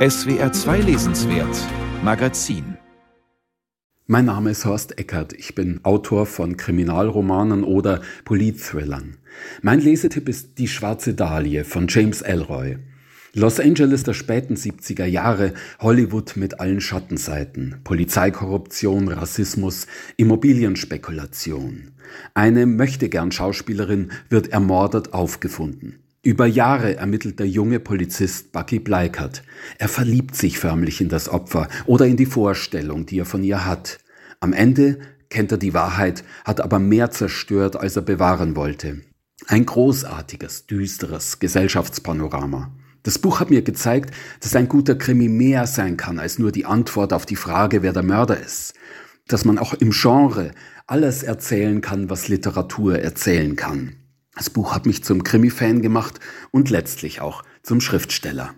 SWR 2 Lesenswert Magazin mein Name ist Horst Eckert. Ich bin Autor von Kriminalromanen oder Politthrillern. Mein Lesetipp ist Die schwarze Dahlie von James Elroy. Los Angeles der späten 70er Jahre, Hollywood mit allen Schattenseiten, Polizeikorruption, Rassismus, Immobilienspekulation. Eine möchtegern Schauspielerin wird ermordet aufgefunden. Über Jahre ermittelt der junge Polizist Bucky Bleikert. Er verliebt sich förmlich in das Opfer oder in die Vorstellung, die er von ihr hat. Am Ende kennt er die Wahrheit, hat aber mehr zerstört, als er bewahren wollte. Ein großartiges, düsteres Gesellschaftspanorama. Das Buch hat mir gezeigt, dass ein guter Krimi mehr sein kann als nur die Antwort auf die Frage, wer der Mörder ist. Dass man auch im Genre alles erzählen kann, was Literatur erzählen kann. Das Buch hat mich zum Krimi-Fan gemacht und letztlich auch zum Schriftsteller.